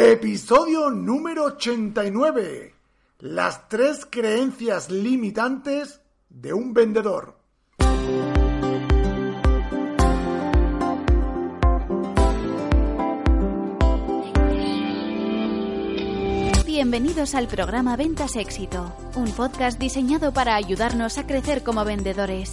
Episodio número 89. Las tres creencias limitantes de un vendedor. Bienvenidos al programa Ventas Éxito, un podcast diseñado para ayudarnos a crecer como vendedores.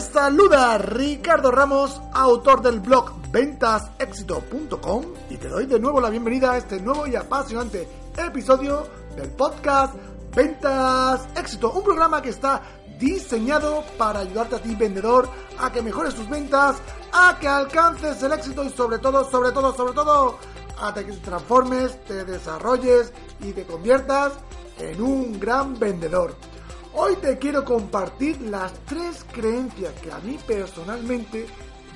Saluda Ricardo Ramos, autor del blog ventasexito.com y te doy de nuevo la bienvenida a este nuevo y apasionante episodio del podcast Ventas Éxito, un programa que está diseñado para ayudarte a ti vendedor a que mejores tus ventas, a que alcances el éxito y sobre todo, sobre todo, sobre todo, a que te transformes, te desarrolles y te conviertas en un gran vendedor. Hoy te quiero compartir las tres creencias que a mí personalmente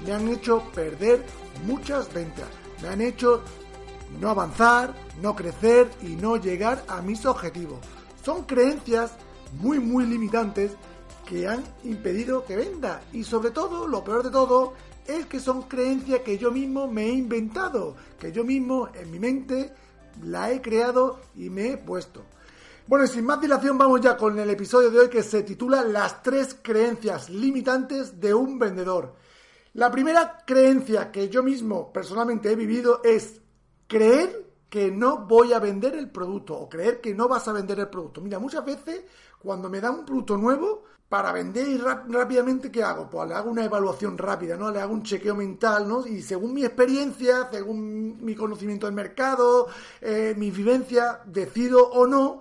me han hecho perder muchas ventas. Me han hecho no avanzar, no crecer y no llegar a mis objetivos. Son creencias muy muy limitantes que han impedido que venda. Y sobre todo, lo peor de todo, es que son creencias que yo mismo me he inventado, que yo mismo en mi mente la he creado y me he puesto. Bueno, y sin más dilación vamos ya con el episodio de hoy que se titula Las tres creencias limitantes de un vendedor. La primera creencia que yo mismo personalmente he vivido es creer que no voy a vender el producto o creer que no vas a vender el producto. Mira, muchas veces cuando me dan un producto nuevo, para vender y rápidamente, ¿qué hago? Pues le hago una evaluación rápida, ¿no? Le hago un chequeo mental, ¿no? Y según mi experiencia, según mi conocimiento del mercado, eh, mi vivencia, decido o no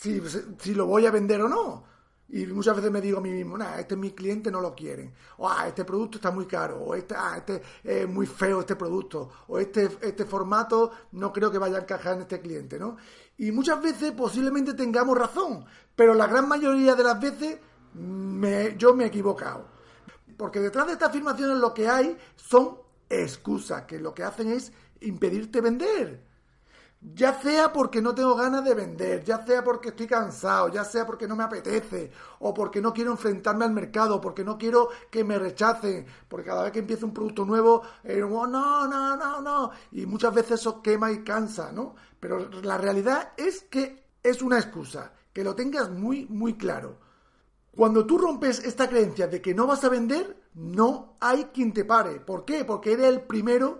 si, lo voy a vender o no. Y muchas veces me digo a mí mismo, nah, este es mi cliente, no lo quieren. O, ah, este producto está muy caro. O este, ah, este es muy feo este producto. O este, este formato no creo que vaya a encajar en este cliente, ¿no? Y muchas veces posiblemente tengamos razón. Pero la gran mayoría de las veces me, yo me he equivocado. Porque detrás de estas afirmaciones lo que hay son excusas, que lo que hacen es impedirte vender. Ya sea porque no tengo ganas de vender, ya sea porque estoy cansado, ya sea porque no me apetece, o porque no quiero enfrentarme al mercado, porque no quiero que me rechacen, porque cada vez que empieza un producto nuevo, eh, oh, no, no, no, no, y muchas veces eso quema y cansa, ¿no? Pero la realidad es que es una excusa, que lo tengas muy, muy claro. Cuando tú rompes esta creencia de que no vas a vender, no hay quien te pare. ¿Por qué? Porque eres el primero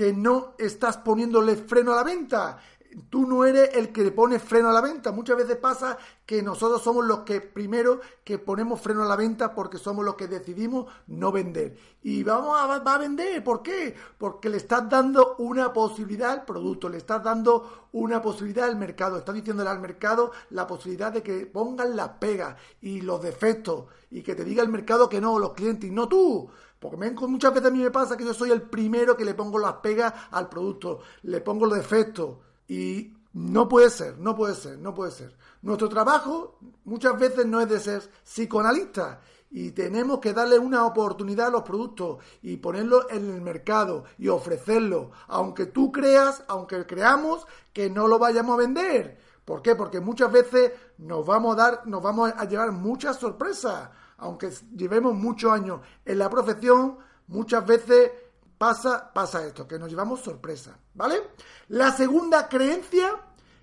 que no estás poniéndole freno a la venta. Tú no eres el que le pone freno a la venta. Muchas veces pasa que nosotros somos los que primero que ponemos freno a la venta porque somos los que decidimos no vender. Y vamos a, vender. ¿Por qué? Porque le estás dando una posibilidad al producto, le estás dando una posibilidad al mercado. Estás diciéndole al mercado la posibilidad de que pongan las pegas y los defectos y que te diga el mercado que no, los clientes y no tú. Porque muchas veces a mí me pasa que yo soy el primero que le pongo las pegas al producto, le pongo los defectos. Y no puede ser, no puede ser, no puede ser. Nuestro trabajo muchas veces no es de ser psicoanalista y tenemos que darle una oportunidad a los productos y ponerlos en el mercado y ofrecerlo, aunque tú creas, aunque creamos que no lo vayamos a vender. ¿Por qué? Porque muchas veces nos vamos a dar, nos vamos a llevar muchas sorpresas aunque llevemos muchos años en la profesión, muchas veces pasa, pasa esto, que nos llevamos sorpresa, ¿vale? La segunda creencia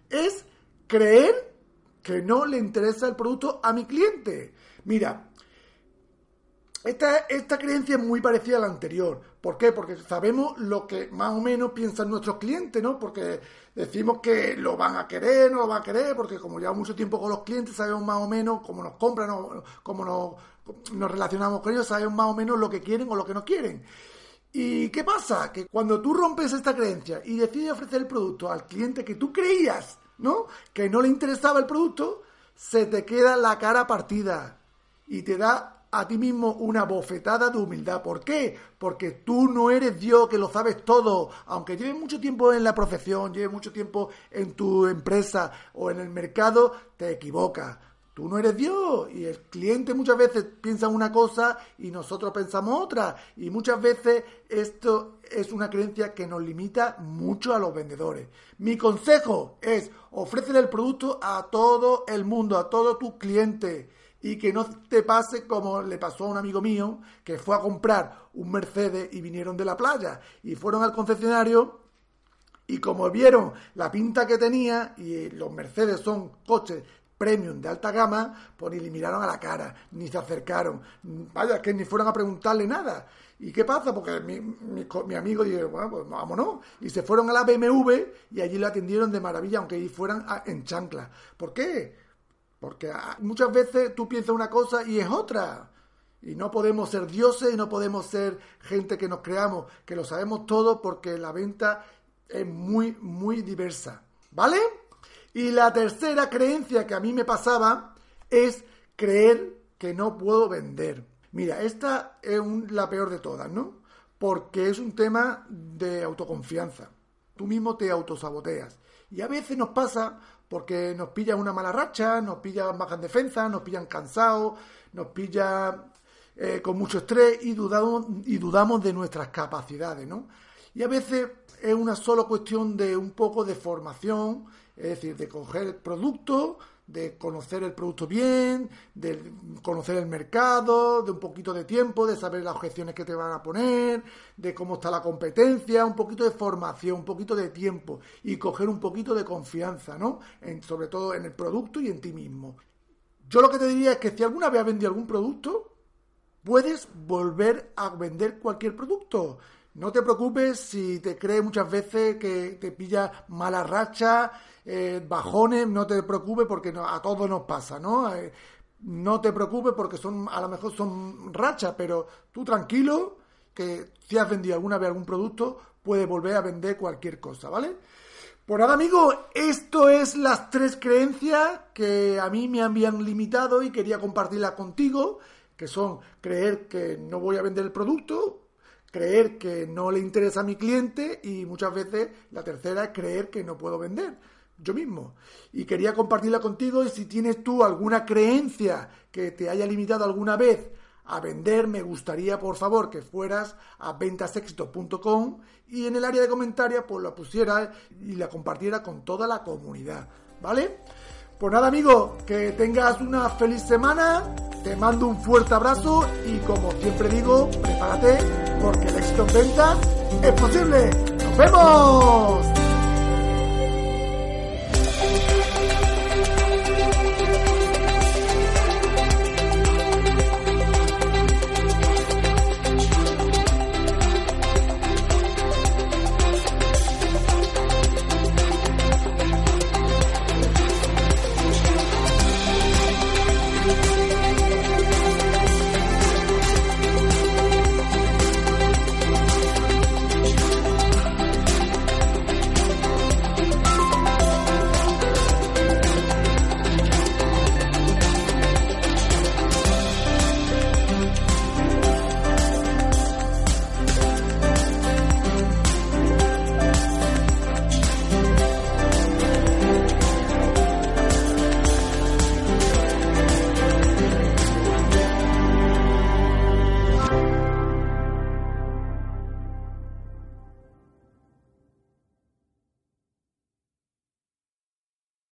es creer que no le interesa el producto a mi cliente. Mira, esta, esta, creencia es muy parecida a la anterior. ¿Por qué? Porque sabemos lo que más o menos piensan nuestros clientes, ¿no? Porque decimos que lo van a querer, no lo van a querer, porque como llevamos mucho tiempo con los clientes, sabemos más o menos cómo nos compran, cómo nos, nos relacionamos con ellos, sabemos más o menos lo que quieren o lo que no quieren. ¿Y qué pasa? Que cuando tú rompes esta creencia y decides ofrecer el producto al cliente que tú creías, ¿no? Que no le interesaba el producto, se te queda la cara partida y te da a ti mismo una bofetada de humildad. ¿Por qué? Porque tú no eres Dios que lo sabes todo. Aunque lleves mucho tiempo en la profesión, lleves mucho tiempo en tu empresa o en el mercado, te equivocas. Tú no eres Dios y el cliente muchas veces piensa una cosa y nosotros pensamos otra. Y muchas veces esto es una creencia que nos limita mucho a los vendedores. Mi consejo es ofrecer el producto a todo el mundo, a todo tu cliente. Y que no te pase como le pasó a un amigo mío que fue a comprar un Mercedes y vinieron de la playa y fueron al concesionario y como vieron la pinta que tenía, y los Mercedes son coches premium de alta gama, pues ni le miraron a la cara, ni se acercaron. Vaya, que ni fueron a preguntarle nada. ¿Y qué pasa? Porque mi, mi, amigo dijo, bueno, pues vámonos. Y se fueron a la BMW y allí lo atendieron de maravilla, aunque fueran en chancla. ¿Por qué? Porque muchas veces tú piensas una cosa y es otra. Y no podemos ser dioses y no podemos ser gente que nos creamos, que lo sabemos todo porque la venta es muy, muy diversa. ¿Vale? Y la tercera creencia que a mí me pasaba es creer que no puedo vender. Mira, esta es la peor de todas, ¿no? Porque es un tema de autoconfianza. Tú mismo te autosaboteas. Y a veces nos pasa porque nos pilla una mala racha, nos pilla baja en defensa, nos pillan cansados, nos pilla eh, con mucho estrés y dudamos, y dudamos de nuestras capacidades, ¿no? Y a veces es una solo cuestión de un poco de formación es decir, de coger el producto, de conocer el producto bien, de conocer el mercado, de un poquito de tiempo, de saber las objeciones que te van a poner, de cómo está la competencia, un poquito de formación, un poquito de tiempo y coger un poquito de confianza, ¿no? sobre todo en el producto y en ti mismo. Yo lo que te diría es que si alguna vez has vendido algún producto, puedes volver a vender cualquier producto. No te preocupes si te crees muchas veces que te pilla mala racha, eh, bajones, no te preocupes porque a todos nos pasa, ¿no? Eh, no te preocupes porque son, a lo mejor son rachas, pero tú tranquilo que si has vendido alguna vez algún producto, puedes volver a vender cualquier cosa, ¿vale? Pues nada, amigo, esto es las tres creencias que a mí me habían limitado y quería compartirlas contigo, que son creer que no voy a vender el producto, creer que no le interesa a mi cliente y muchas veces la tercera es creer que no puedo vender yo mismo. Y quería compartirla contigo y si tienes tú alguna creencia que te haya limitado alguna vez a vender, me gustaría por favor que fueras a ventasexito.com y en el área de comentarios pues la pusieras y la compartiera con toda la comunidad, ¿vale? Pues nada, amigo, que tengas una feliz semana. Te mando un fuerte abrazo y como siempre digo, prepárate es posible. ¡Nos vemos!